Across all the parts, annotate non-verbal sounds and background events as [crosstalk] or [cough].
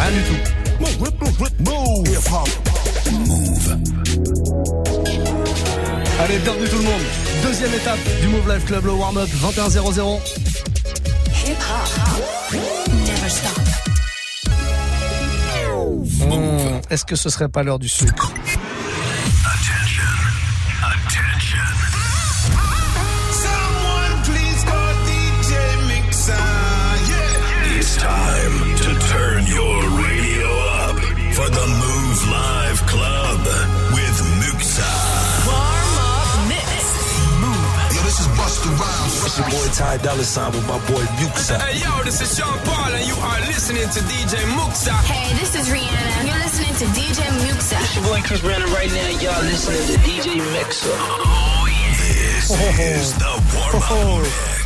Rien du tout. Move. Allez, bienvenue tout le monde. Deuxième étape du Move Life Club, le warm-up 21-0-0. Hmm, Est-ce que ce serait pas l'heure du sucre? It's your boy Ty Dolla Sign with my boy Muxxa. Hey yo, this is Sean Paul and you are listening to DJ Muxxa. Hey, this is Rihanna. You're listening to DJ Muxxa. It's your boy Chris Brandon right now. Y'all listening to DJ Muxxa. Oh, this is the warm-up oh, oh. mix.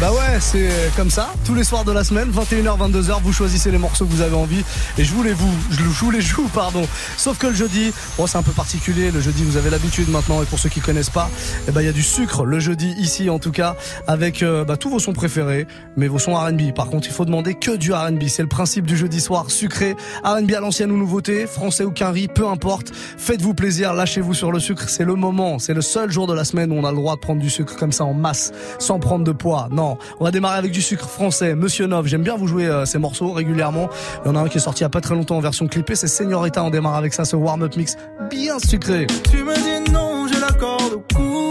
Bah ouais, c'est comme ça, tous les soirs de la semaine, 21h, 22h, vous choisissez les morceaux que vous avez envie et je vous les vous, je vous les joue, pardon. Sauf que le jeudi, bon c'est un peu particulier, le jeudi vous avez l'habitude maintenant et pour ceux qui connaissent pas, eh bah il y a du sucre le jeudi ici en tout cas avec euh, bah, tous vos sons préférés, mais vos sons R&B. Par contre, il faut demander que du R&B, c'est le principe du jeudi soir, sucré, R&B à l'ancienne ou nouveauté, français ou qu'un riz, peu importe. Faites-vous plaisir, lâchez-vous sur le sucre, c'est le moment, c'est le seul jour de la semaine où on a le droit de prendre du sucre comme ça en masse, sans prendre de poids. Non, on va démarrer avec du sucre français. Monsieur Nov, j'aime bien vous jouer euh, ces morceaux régulièrement. Il y en a un qui est sorti il y a pas très longtemps en version clippée, c'est Señorita. On démarre avec ça, ce warm-up mix bien sucré. Tu me dis non, j'ai la corde au.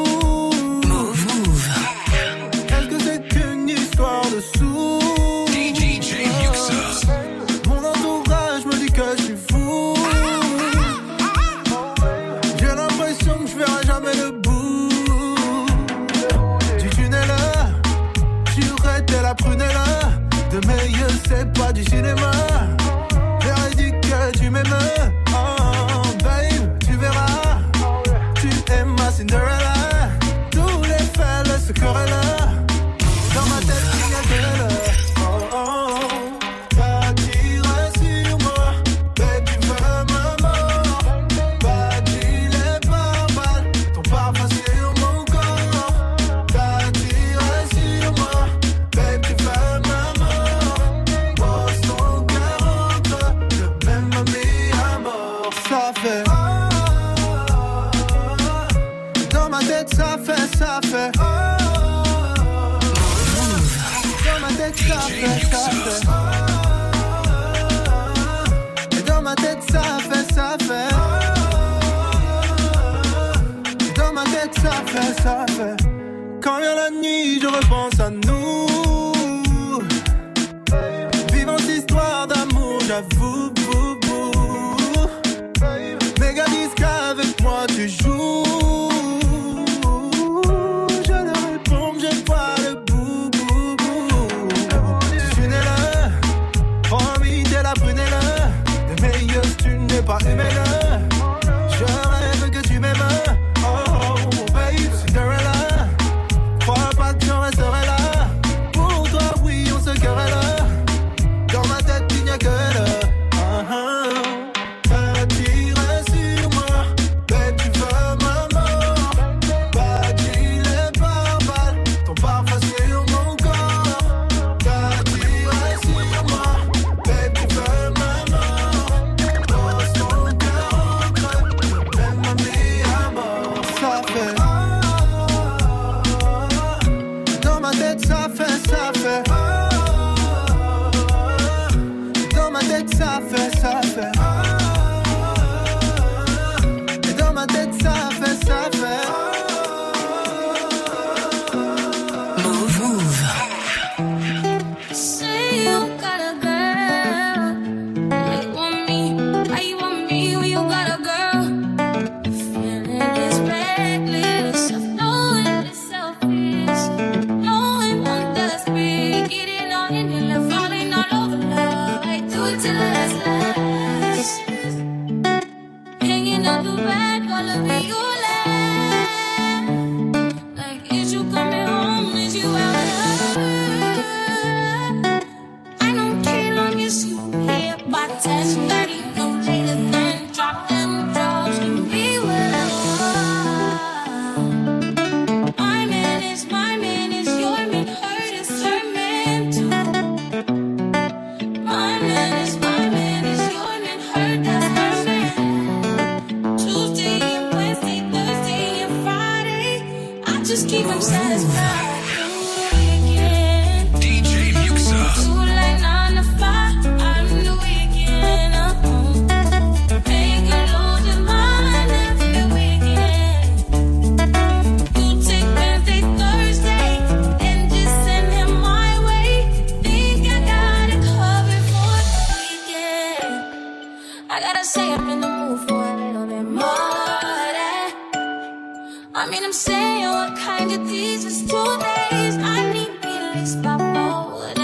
I mean, I'm saying what kind of these is two days. I need at least my phone.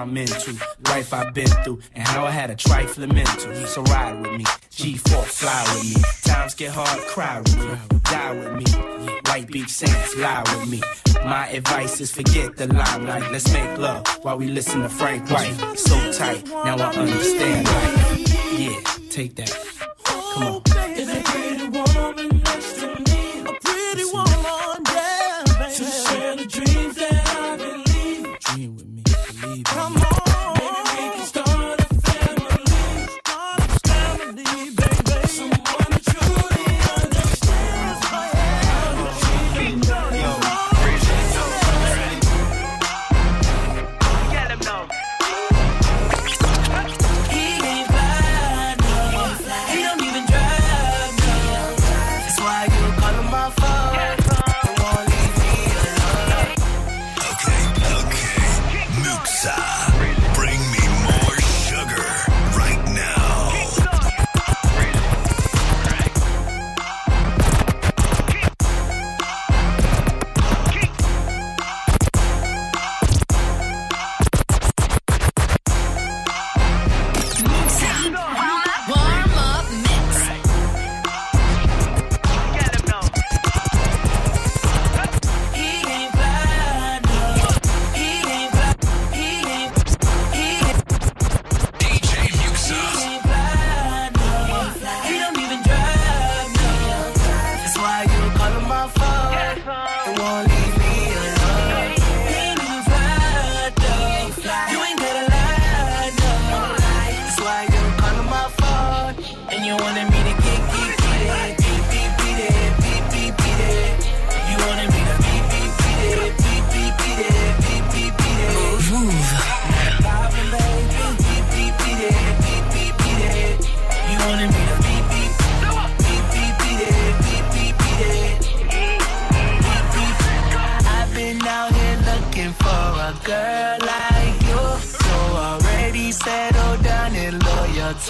I'm into, life I've been through, and how I had a trifling mental. So ride with me, G4, fly with me. Times get hard, cry with me, die with me. White Beach sands, lie with me. My advice is forget the limelight. Let's make love while we listen to Frank White. So tight, now I understand. Yeah, take that. Come on.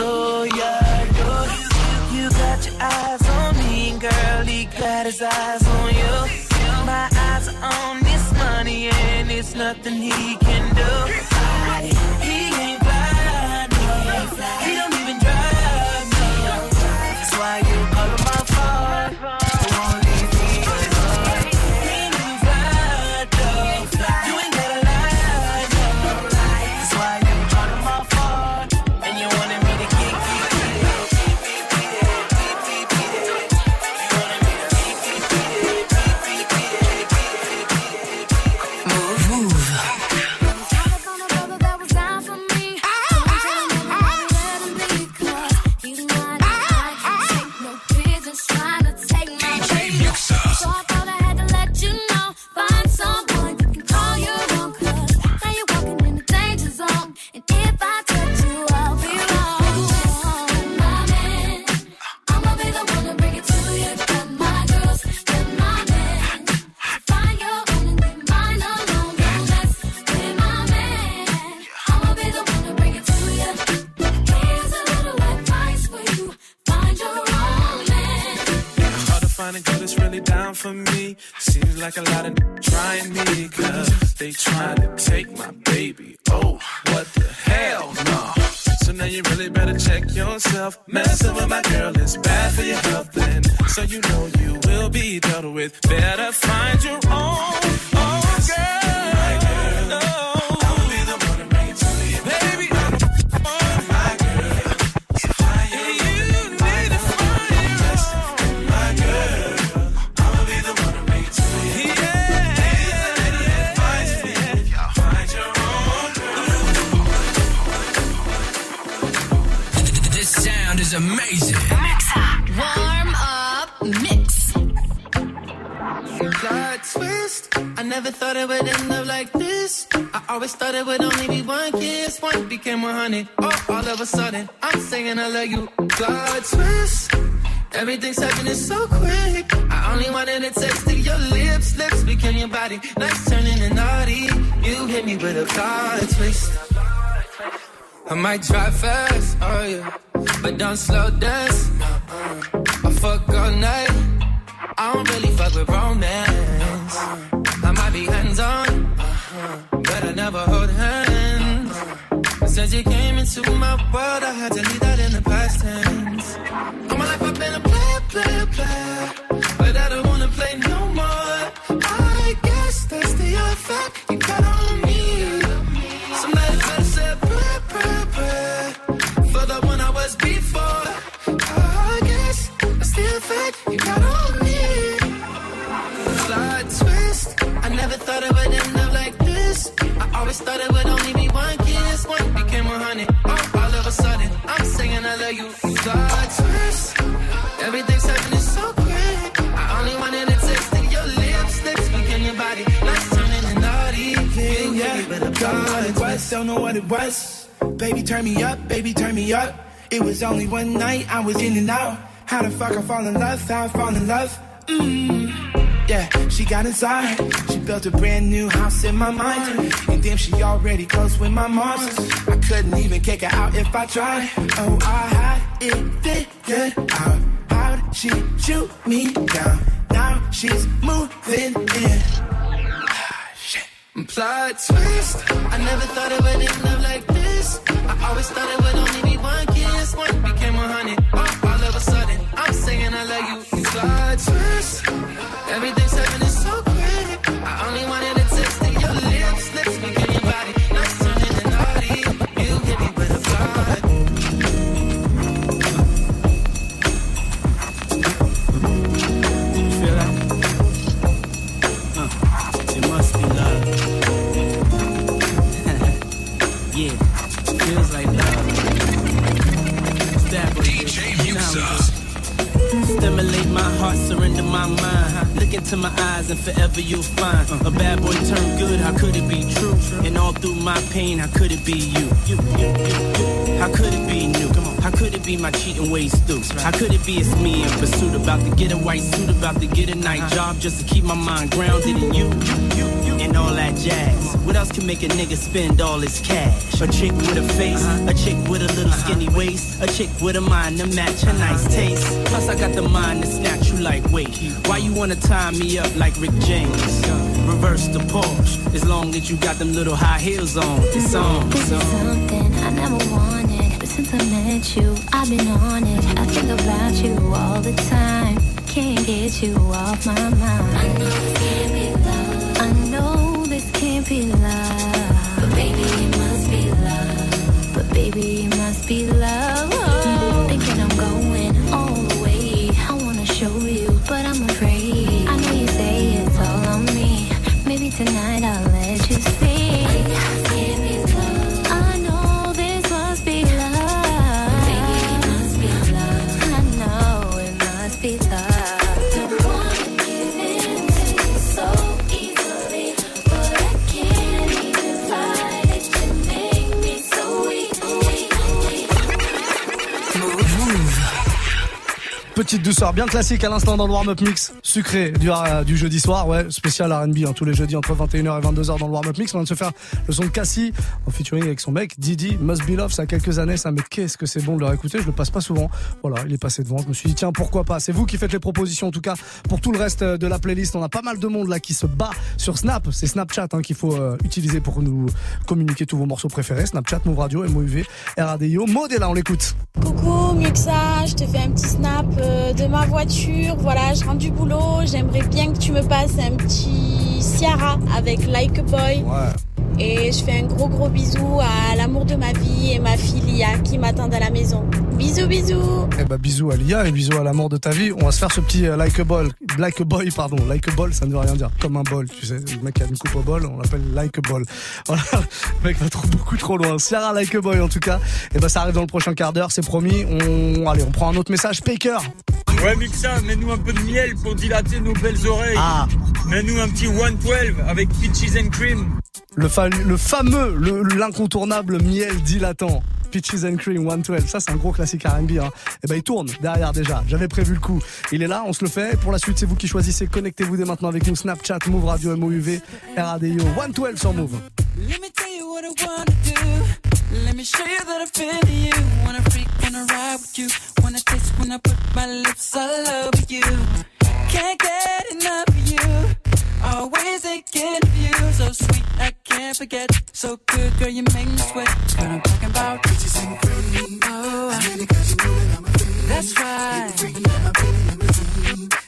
so yeah, dude. You got your eyes on me, and girl, he got his eyes on you. My eyes are on this money, and it's nothing he It would only be one kiss. One became 100. Oh, all of a sudden, I'm saying I love you. Plot twist. Everything's happening so quick. I only wanted a taste of your lips. Lips became your body. Nice turning to naughty. You hit me with a plot twist. I might drive fast, oh yeah, but don't slow dance. Uh-uh. I fuck all night. I don't really fuck with romance. I might be hands on, but uh-huh. I never hold hands. Since you came into my world, I had to leave that in the past tense. All my life I've been a player, player, player, but I don't wanna play no more. I guess that's the effect you got on me. Somebody better say prayer, prayer, prayer for the one I was before. I guess that's the effect you got on me. I always thought it would only be one kiss. One became a 100. Oh, all of a sudden, I'm saying I love you. Plot twist. Everything's happening so quick. I only wanted a taste of your lips. Lips became your body. Lights turning to naughty. You hit me with a plot twist. West, don't know what it was. Baby, turn me up, baby, turn me up. It was only one night, I was in and out. How the fuck I fall in love, how I fall in love? Mmm. Yeah, she got inside. Built a brand new house in my mind. And damn, she already close with my moms. I couldn't even kick her out if I tried. Oh, I had it figured out. How'd she shoot me down? Now she's moving in. [sighs] Plot twist. I never thought it would end up like this. I always thought it would only be one kiss. One became 100. Oh, all of a sudden, I'm saying I love you. Plot twist. Everything's happening Stimulate my heart, surrender my mind. Look into my eyes and forever you'll find a bad boy turned good. How could it be true? And all through my pain, how could it be you? You, you, you, you. How could it be new? Come on. How could it be my cheating ways through? How could it be it's me in pursuit, about to get a white suit, about to get a night uh-huh. job just to keep my mind grounded in you, you, all that jazz. What else can make a nigga spend all his cash? A chick with a face, a chick with a little skinny waist, a chick with a mind to match her nice taste. Plus I got the mind to snatch you like wait. Why you wanna tie me up like Rick James? Reverse the Porsche, as long as you got them little high heels on. It's on. This is something I never wanted, but since I met you, I've been on it. I think about you all the time. Can't get you off my mind. Bien classique à l'instant dans le warm-up mix sucré du, euh, du jeudi soir, ouais, spécial R&B hein, tous les jeudis entre 21h et 22h dans le warm-up mix. On vient de se faire le son de Cassie en featuring avec son mec Didi Must Be Love. Ça a quelques années, ça, mais qu'est-ce que c'est bon de le réécouter. Je le passe pas souvent. Voilà, il est passé devant. Je me suis dit tiens pourquoi pas? C'est vous qui faites les propositions en tout cas pour tout le reste euh, de la playlist. On a pas mal de monde là qui se bat sur Snap. C'est Snapchat hein, qu'il faut euh, utiliser pour nous communiquer tous vos morceaux préférés. Snapchat, Move Radio, MOUV, RADIO. Maud est là, on l'écoute. Coucou Muxa, je te fais un petit snap de ma voiture. Voilà, je rentre du boulot. J'aimerais bien que tu me passes un petit Ciara avec Like a Boy. Et je fais un gros gros bisou à l'amour de ma vie et ma fille Lia qui m'attendent à la maison. Bisous bisous. Eh ben bisous à Lia et bisous à l'amour de ta vie. On va se faire ce petit euh, like a ball, like a boy pardon, like a ball, ça ne veut rien dire, comme un bol, tu sais. Le mec qui a une coupe au bol, on l'appelle like a ball. [laughs] Voilà, le mec va trop beaucoup trop loin. Ciara like a boy en tout cas. Et ben ça arrive dans le prochain quart d'heure, c'est promis. On allez, on prend un autre message. Paker. Ouais, Muxa, mets-nous un peu de miel pour dilater nos belles oreilles. Ah. Mets-nous un petit 112 avec peaches and cream. Le, fa- le fameux, le- l'incontournable miel dilatant. Peaches and Cream 112, ça c'est un gros classique R&B. Hein. Et ben il tourne derrière déjà. J'avais prévu le coup. Il est là, on se le fait. Pour la suite, c'est vous qui choisissez. Connectez-vous dès maintenant avec nous. Snapchat, Move Radio, MOUV, RADIO, 112 sur Move. Let me tell you what I wanna do. Let me show you that I feel you. Wanna freak, wanna ride with you. Wanna taste when I put my lips all over you. Can't get enough of you. Always of you. So sweet, I can't forget. So good, girl, you make me sweat. What I'm talking about. Peaches and cream. Oh, I really cause you know that I'm a fiend. That's right.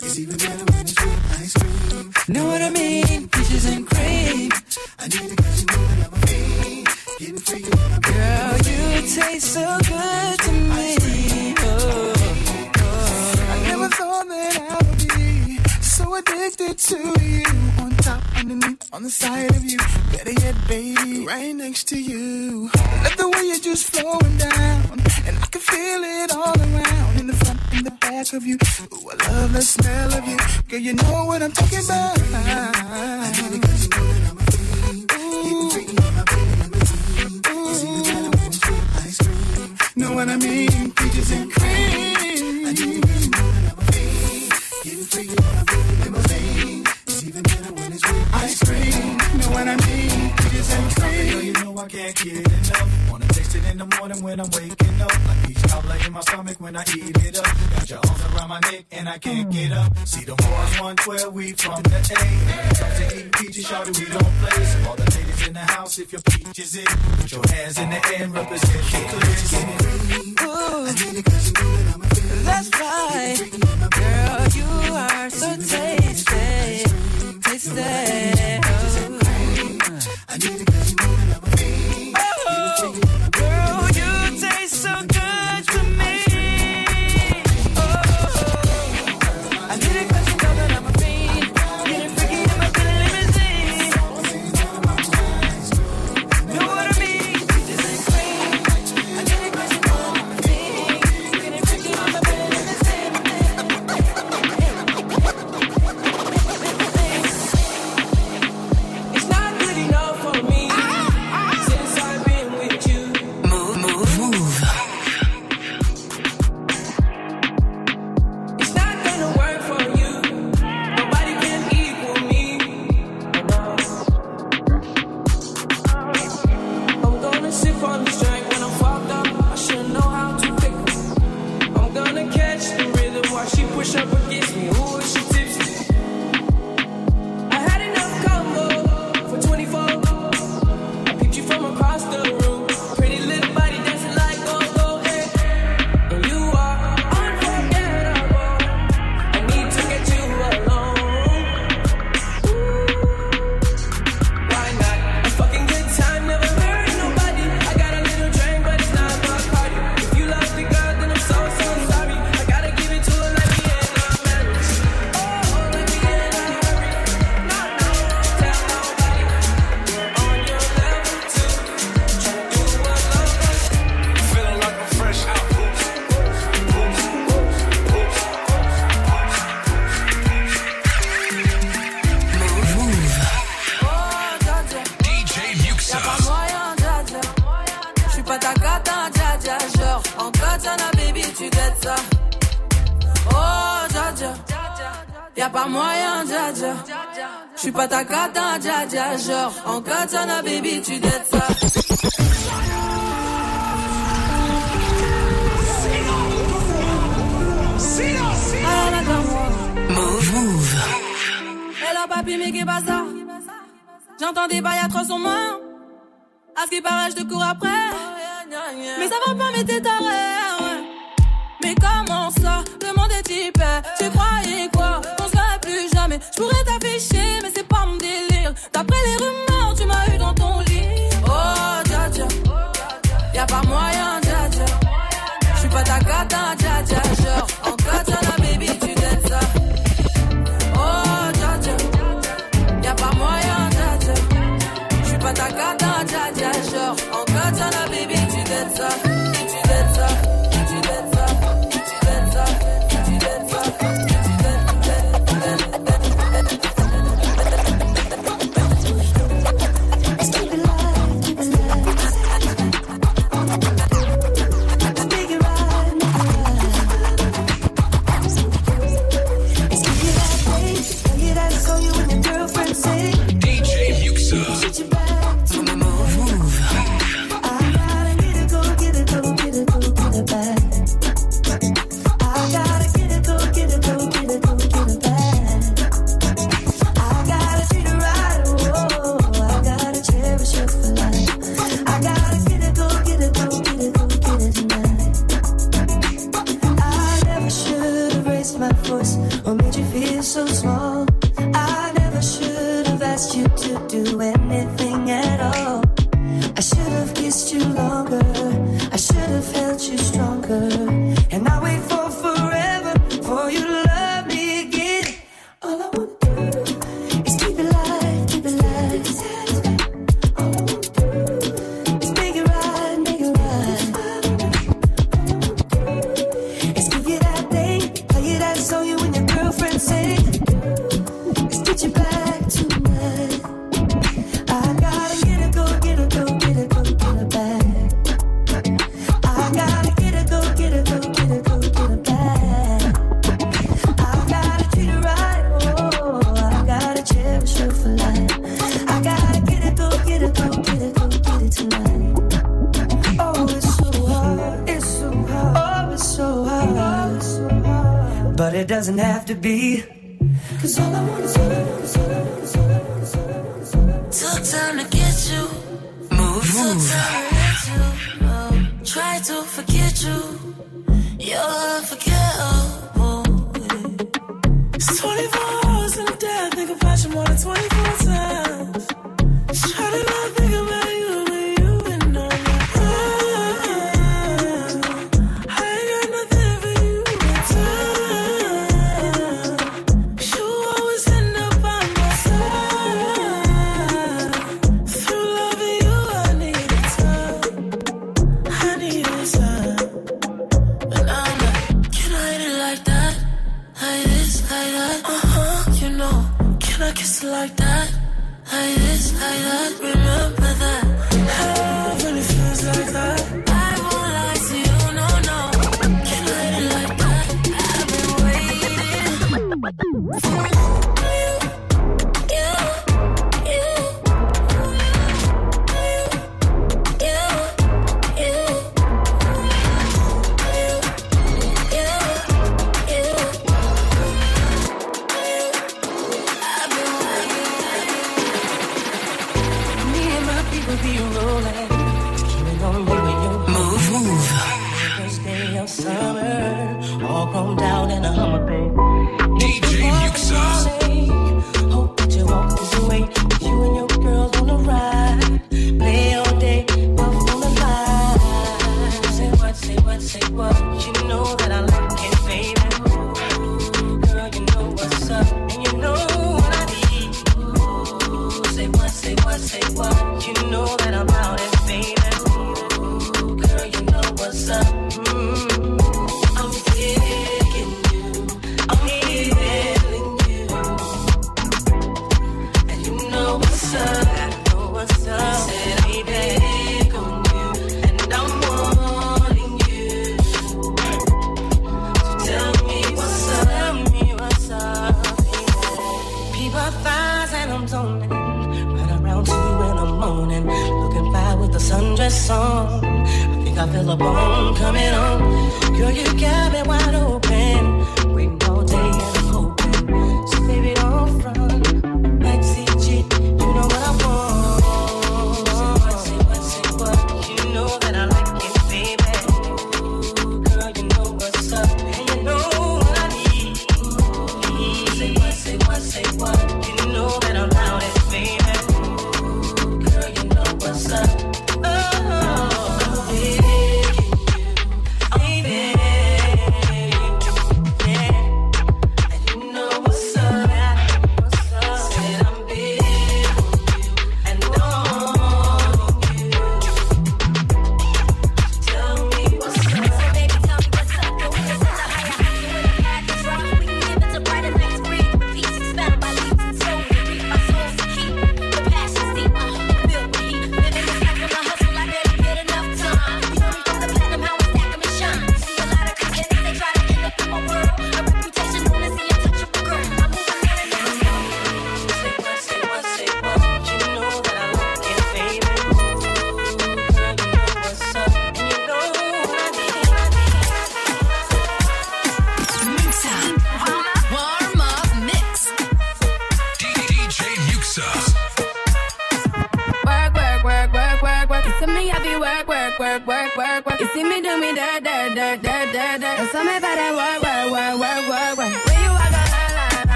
It's even better when it's with ice cream. Know what I mean? Peaches and cream. I need it cause you know that I'm a fiend. Getting freaky when I'm Girl, you taste so good to me. Oh, oh. I never thought that I would so addicted to you. On top, underneath, on the side of you. Better yet, baby, right next to you. Love the way you're just flowing down. And I can feel it all around. In the front, in the back of you. Ooh, I love the smell of you. Girl, you know what I'm talking about. I need it 'cause you know that I'm a fiend. Getting freaky my baby limousine. It's even better when it's with ice cream. Know what I mean? Peaches and cream. I need it 'cause you know that I'm a fiend. Getting freaky it's with ice cream. Know what I mean? Peaches and cream. Girl, you know I can't get enough. Wanna taste it in the morning when I'm waking up. Like peach cobbler in my stomach when I eat it up. Got your arms around my neck and I can't get up. See the boys 112, we from the A. When it to eating peaches, shawty, we don't play. So all the ladies in the house, if your peach is it, put your hands in the air and represent the clears. That's right. Girl, you are so tasty. Tasty. Oh, Y'a pas moyen, dja dja. J'suis pas ta cata, dja dja. Genre, en katana, baby, tu dettes ça. Move, move. Hello, papi, mais qu'est pas ça? J'entends des bails atroces en main. À ce qui paraît, je cours après. Mais ça va pas, mais t'es taré. Ouais. Mais comment ça? Le monde est. Tu croyais quoi? Je pourrais t'afficher, mais c'est pas mon délire. D'après les rumeurs, tu m'as eu dans ton lit. Oh, dja dja. Y'a pas moyen, dja dja. J'suis pas ta gata, dja dja. Genre, en katana, baby, tu Música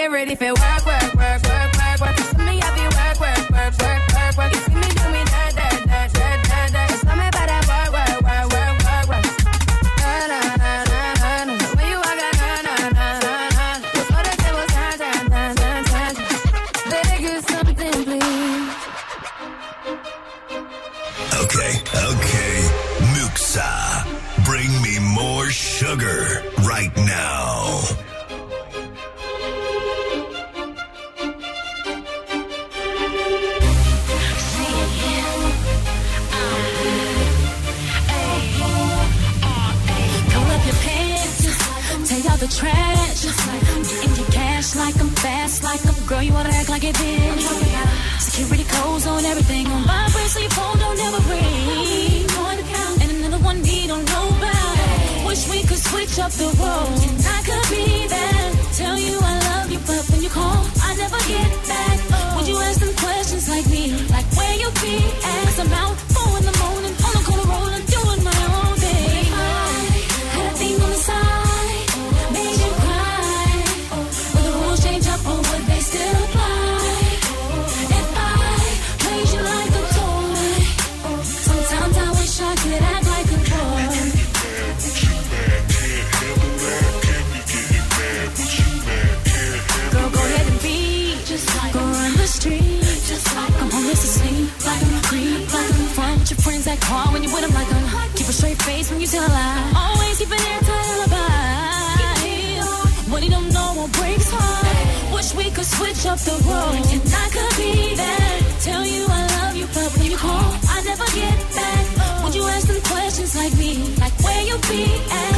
Get ready for work, work, work, work. I pocket bitch. Security codes on everything. On vibrate so your phone don't ever ring. And another one we don't know about. Wish we could switch up the roles. And I could be there. Tell you I love you, but when you call, I never get hard when you with them like a Keep a straight face when you tell a lie. Always keep an airtight alibi. What you don't know breaks heart. Wish we could switch up the world. And I could be there. Tell you I love you, but when you call, I never get back. Would you ask them questions like me? Like where you be at?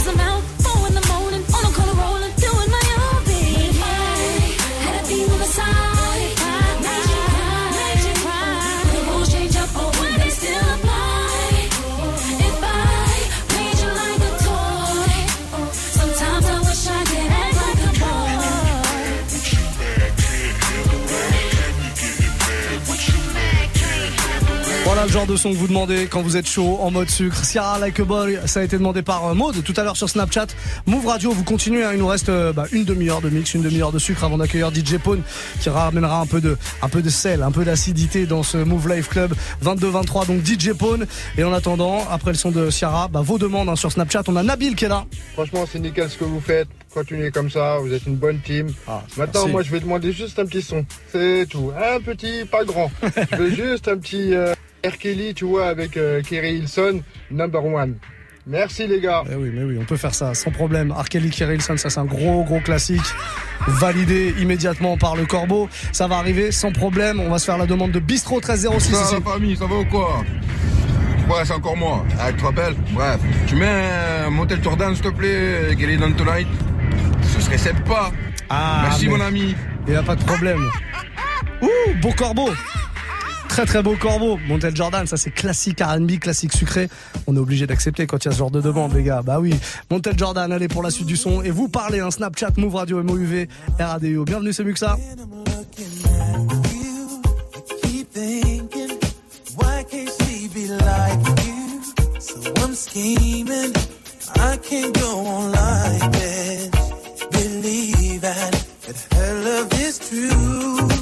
Genre de son que vous demandez quand vous êtes chaud, en mode sucre. Sierra Like a Boy, ça a été demandé par euh, Maud tout à l'heure sur Snapchat. Move Radio, vous continuez, hein, il nous reste euh, bah, une demi-heure de mix, une demi-heure de sucre avant d'accueillir DJ Pone qui ramènera un peu de, un peu de sel, un peu d'acidité dans ce Move Life Club 22-23. Donc DJ Pone. Et en attendant, après le son de Sierra, bah, vos demandes hein, sur Snapchat. On a Nabil qui est là. Franchement, c'est nickel ce que vous faites. Continuez comme ça, vous êtes une bonne team. Maintenant, merci. moi, je vais demander juste un petit son. C'est tout. Un petit, pas grand. [laughs] je veux juste un petit euh. Kelly, tu vois, avec euh, Kerry Hilson, number one. Merci les gars. Eh oui, mais oui, on peut faire ça sans problème. R. Kelly, Kerry Hilson, ça c'est un gros, gros classique. Validé immédiatement par le Corbeau. Ça va arriver sans problème. On va se faire la demande de Bistro 1306 Ça, ici. la famille, ça va ou quoi? Ouais, c'est encore moi. Ah, tu te rappelles? Bref. Tu mets un Motel Jordan, s'il te plaît, Get It On Tonight Ce serait pas. Ah, Merci, mais mon ami. Il n'y a pas de problème. Ouh, beau corbeau. Très très beau corbeau. Montel Jordan, ça c'est classique RB, classique sucré. On est obligé d'accepter quand il y a ce genre de demande, les gars. Bah oui. Montel Jordan, allez pour la suite du son. Et vous parlez, un Snapchat, Move Radio, MOUV, RADIO. Bienvenue, c'est Muxa. keep thinking, why can't she be like you? So I'm scheming, I can't go on like this. Believing that her love is true.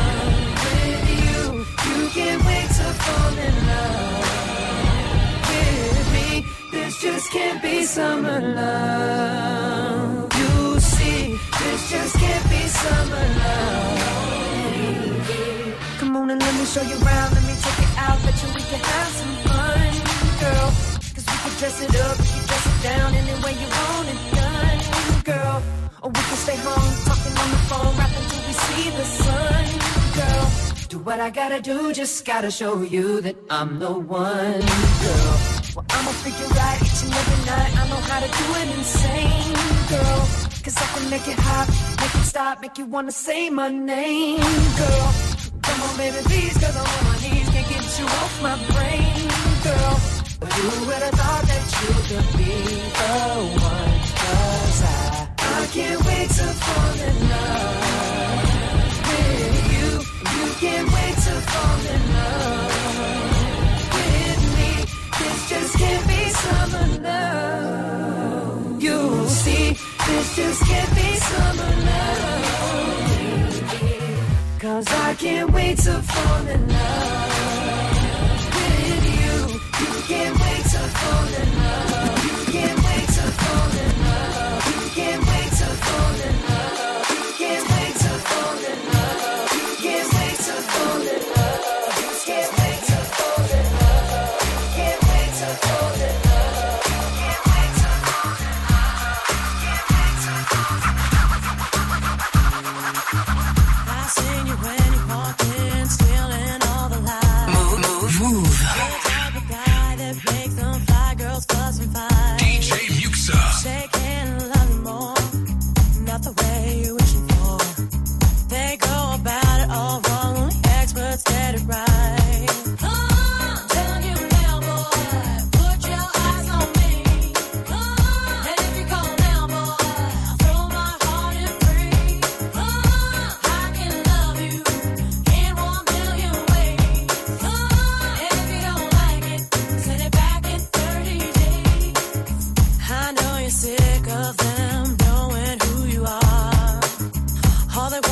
can't wait to fall in love with me. This just can't be summer love. You see, this just can't be summer love. Come on and let me show you around, let me take it out, bet you we can have some fun, girl. Cause we can dress it up, we can dress it down any way you want it done, girl. Or we can stay home, talking on the phone, rapping till we see the sun, girl. Do what I gotta do, just gotta show you that I'm the one, girl. Well, I'ma figure out each and every night, I know how to do it insane, girl. Cause I can make it hot, make it stop, make you wanna say my name, girl. Come on, baby, please, cause I'm on my knees, can't get you off my brain, girl. But who would have thought that you could be the one? Cause I, I can't wait to fall in love can't wait to fall in love with me. This just can't be summer love. You'll see, this just can't be summer love. Cause I can't wait to fall in love with you. You can't wait to fall in love.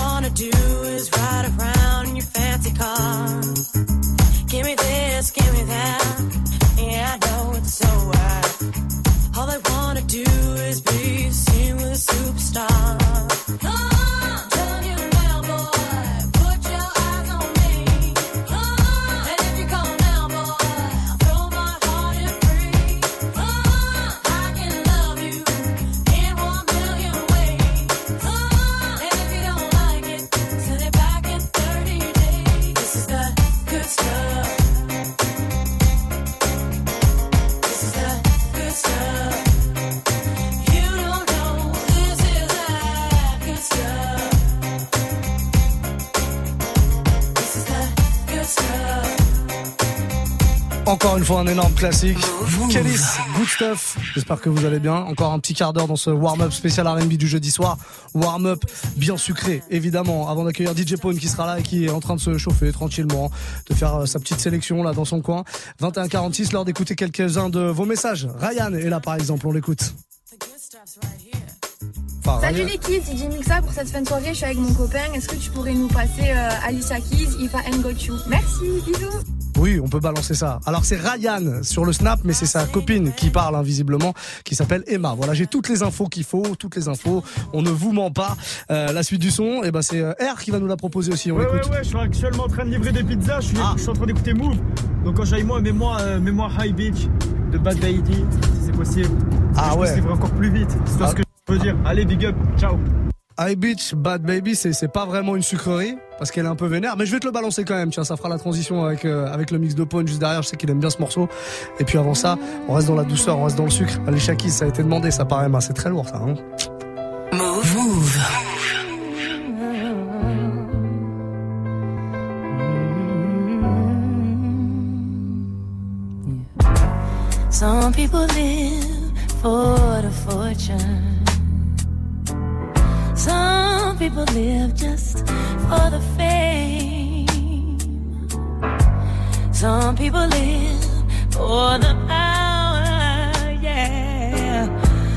Wanna do is ride around in your fancy car. Give me this, give me that. Yeah, I know it's so right. All they wanna do is be seen with a superstar. Fois un énorme classique. Kélis, good stuff? J'espère que vous allez bien. Encore un petit quart d'heure dans ce warm-up spécial R&B du jeudi soir. Warm-up bien sucré, évidemment. Avant d'accueillir DJ Pone qui sera là et qui est en train de se chauffer tranquillement, de faire euh, sa petite sélection là dans son coin. 21h46, l'heure d'écouter quelques-uns de vos messages. Ryan est là par exemple, on l'écoute. Enfin, Salut les kids, c'est Jim Mixa pour cette fin de soirée. Je suis avec mon copain. Est-ce que tu pourrais nous passer euh, Alicia Keys, If I Ain't Got You? Merci, bisous. Oui, on peut balancer ça. Alors c'est Ryan sur le snap, mais c'est sa copine qui parle hein, invisiblement, qui s'appelle Emma. Voilà, j'ai toutes les infos qu'il faut, toutes les infos. On ne vous ment pas. Euh, la suite du son, et eh ben c'est euh, R qui va nous la proposer aussi. On ouais, écoute. Ouais, je suis actuellement en train de livrer des pizzas. Je suis, ah. je suis en train d'écouter Move. Donc quand j'aille moi, mets-moi, euh, mets-moi High Beach de Bad Baby, si c'est possible. Ah je ouais. Peux encore plus vite. C'est ah. ce que je veux dire. Allez, big up. Ciao. High Beach Bad Baby, c'est pas vraiment une sucrerie parce qu'elle est un peu vénère, mais je vais te le balancer quand même. Tiens, ça fera la transition avec euh, avec le mix de Pone juste derrière. Je sais qu'il aime bien ce morceau. Et puis avant ça, on reste dans la douceur, on reste dans le sucre. Allez, Shaki, ça a été demandé, ça paraît, c'est très lourd ça. Hein move, move. Some people live for the fortune. people live just for the fame. Some people live for the power, yeah.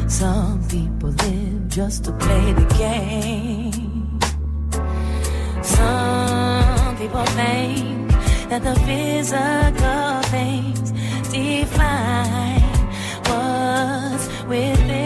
Some people live just to play the game. Some people think that the physical things define what's within.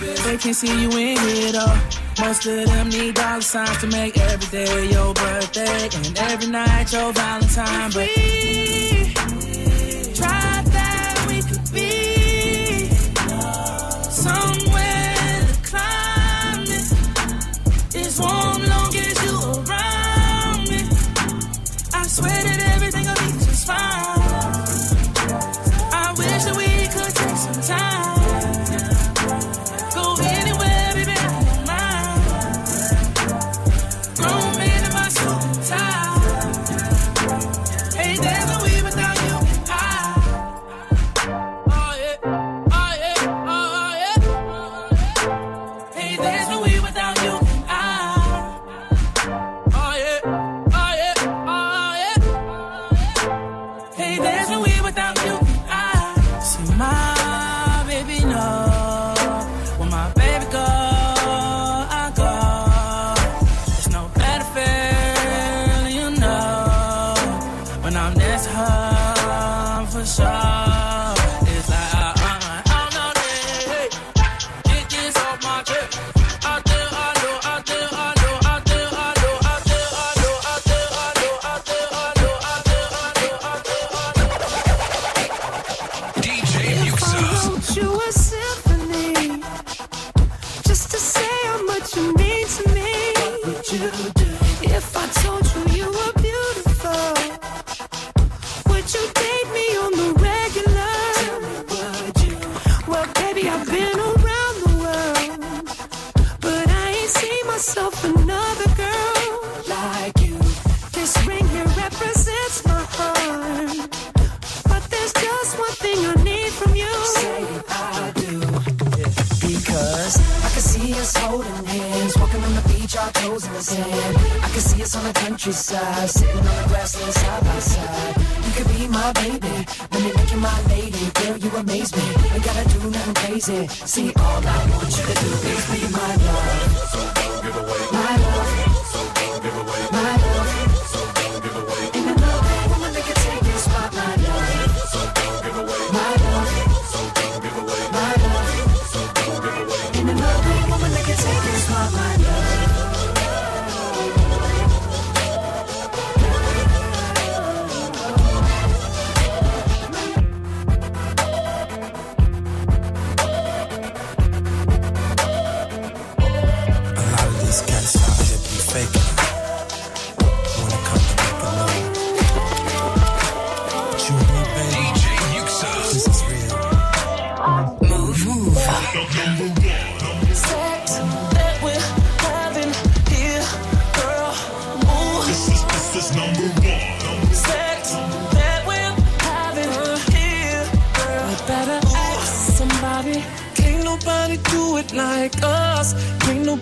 They can see you in it all. Most of them need dollar signs to make every day your birthday and every night your Valentine. But us holding hands, walking on the beach, our toes in the sand. I can see us on the countryside, sitting on the grassland side by side. You could be my baby, let me make you my lady. Girl, you amaze me. Ain't gotta do nothing crazy. See, all I want you to do is be my love. So don't give away my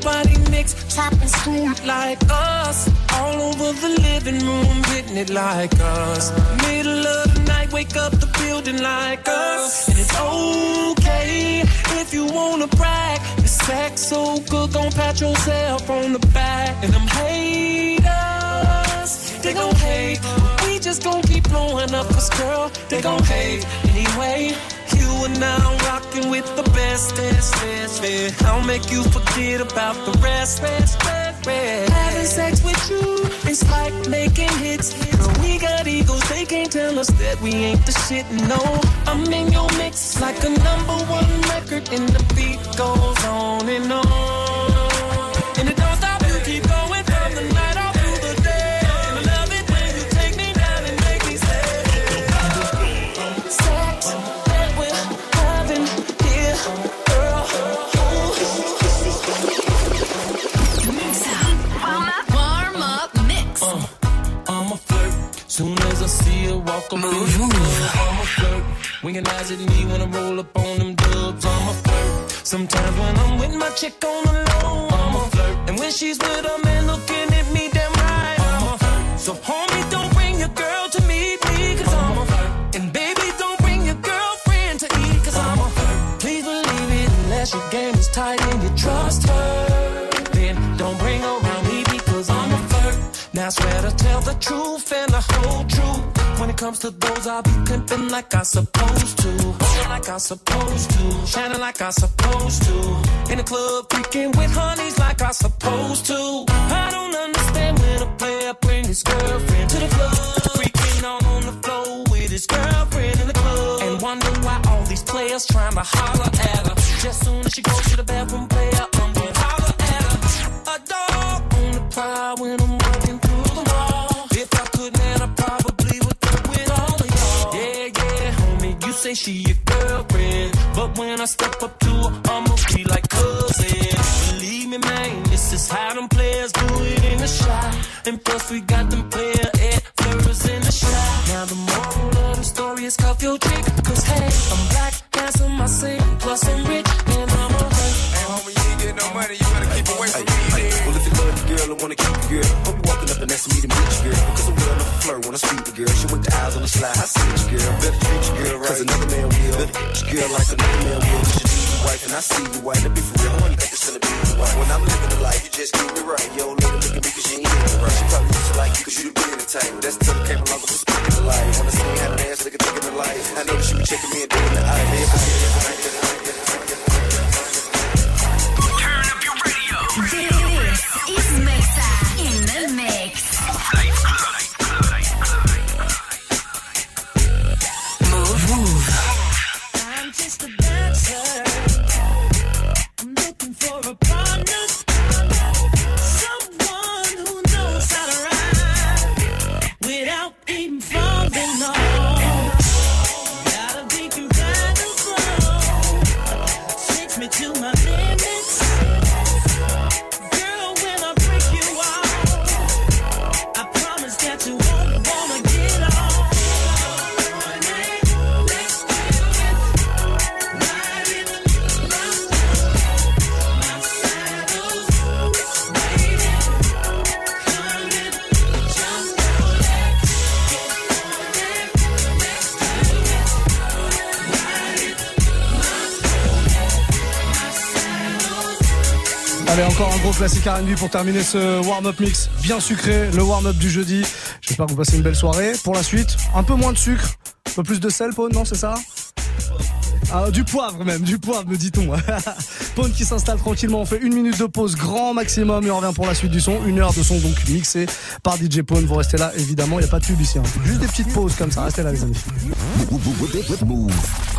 Nobody mix, chop, and like us. All over the living room, hitting it like us. Middle of the night, wake up the building like us. And it's okay if you wanna brag. The sex so good, gon' pat yourself on the back. And them haters, they gon' hate. We just gon' keep blowing up, cause girl, they gon' hate anyway. Are now rocking with the best, best, best, best. I'll make you forget about the rest, rest, rest, rest. Having sex with you, it's like making hits. We got egos, they can't tell us that we ain't the shit. No, I'm in your mix like a number one record, and the beat goes on and on. Move, club, I'm a flirt. Winking eyes at me when I roll up on them dubs. I'm a flirt. Sometimes when I'm with my chick on the low, I'm a flirt. And when she's with a man looking at me damn right, I'm a flirt. So homie, don't bring your girl to meet me, cause I'm a flirt. And baby, don't bring your girlfriend to eat, cause I'm a flirt. Please believe it, unless your game is tight and you trust her. Then don't bring around me because I'm a flirt. Now I swear to tell the truth and the whole truth. Comes to those, I'll be pimping like I supposed to. Like I supposed to. Shining like I supposed to. In the club, freaking with honeys like I supposed to. I don't understand when a player bring his girlfriend to the club. Freaking on the floor with his girlfriend in the club. And wonder why all these players trying to holler at her. Just soon as she goes to the bathroom, player, say she your girlfriend. But when I step up to her, I'ma be like cousin. Believe me, man, this is how them players do it in the shot. And plus, we got them player at flirters in the shot. Now, the moral of the story is cuff your chick. Cause hey, I'm black, handsome, I sing, plus I'm rich, and I'm a hurt. Hey, homie, you ain't getting no money, you better keep away from me. Well, if you love the girl, I wanna keep the girl. Hope you walking up and asking me to meet you, girl. Cause I'm real enough to flirt when I speak to girl. She with the eyes on the slide, I see you, girl. Better girl right. Cause another man will. Girl like another man will. You should be your wife, and I see you white. Let me for real, I wanna think it's gonna be your wife. When I'm living the life, you just keep it right. Yo, her look at me cause she ain't in right. She probably used to like you cause you the big entertainment. That's till it came along with the speaking classique R&B pour terminer ce warm-up mix bien sucré, le warm-up du jeudi. J'espère que vous passez une belle soirée. Pour la suite, un peu moins de sucre, un peu plus de sel, Pone, non, c'est ça? Ah, du poivre même, du poivre me dit-on. [laughs] Pone qui s'installe tranquillement, on fait une minute de pause grand maximum et on revient pour la suite du son. Une heure de son donc mixé par DJ Pone. Vous restez là évidemment, il n'y a pas de pub ici. hein. Juste des petites pauses comme ça, restez là les amis.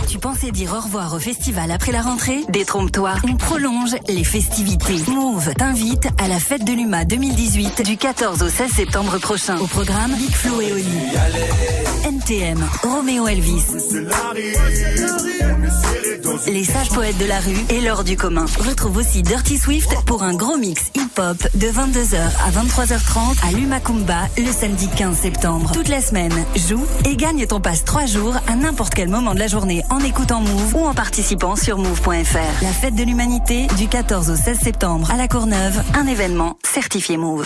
Tu pensais dire au revoir au festival après la rentrée? Détrompe-toi, on prolonge les festivités. Move t'invite à la fête de l'UMA 2018 du 14 au 16 septembre prochain. Au programme, Big Flo et Oli. NTM, Roméo Elvis. Les sages poètes de la rue et l'heure du Retrouve aussi Dirty Swift pour un gros mix hip-hop de 22h à 23h30 à Lumakumba le samedi 15 septembre. Toute la semaine, joue et gagne ton passe 3 jours à n'importe quel moment de la journée en écoutant Move ou en participant sur move.fr. La fête de l'humanité du 14 au 16 septembre à la Courneuve, un événement certifié Move.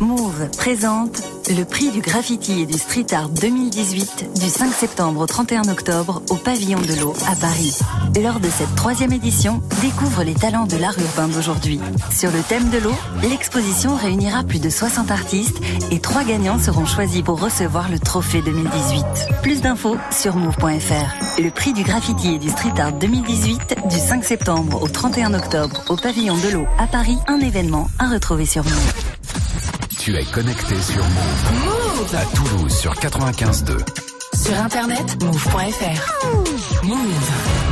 Move présente le prix du graffiti et du street art 2018 du 5 septembre au 31 octobre au Pavillon de l'Eau à Paris. Lors de cette troisième édition, découvre les talents de l'art urbain d'aujourd'hui. Sur le thème de l'eau, l'exposition réunira plus de 60 artistes et trois gagnants seront choisis pour recevoir le trophée 2018. Plus d'infos sur move.fr. Le prix du graffiti et du street art 2018 du 5 septembre au 31 octobre au Pavillon de l'Eau à Paris, un événement à retrouver sur Move. Tu es connecté sur Move. À Toulouse sur 95.2. Sur internet, move.fr. Move.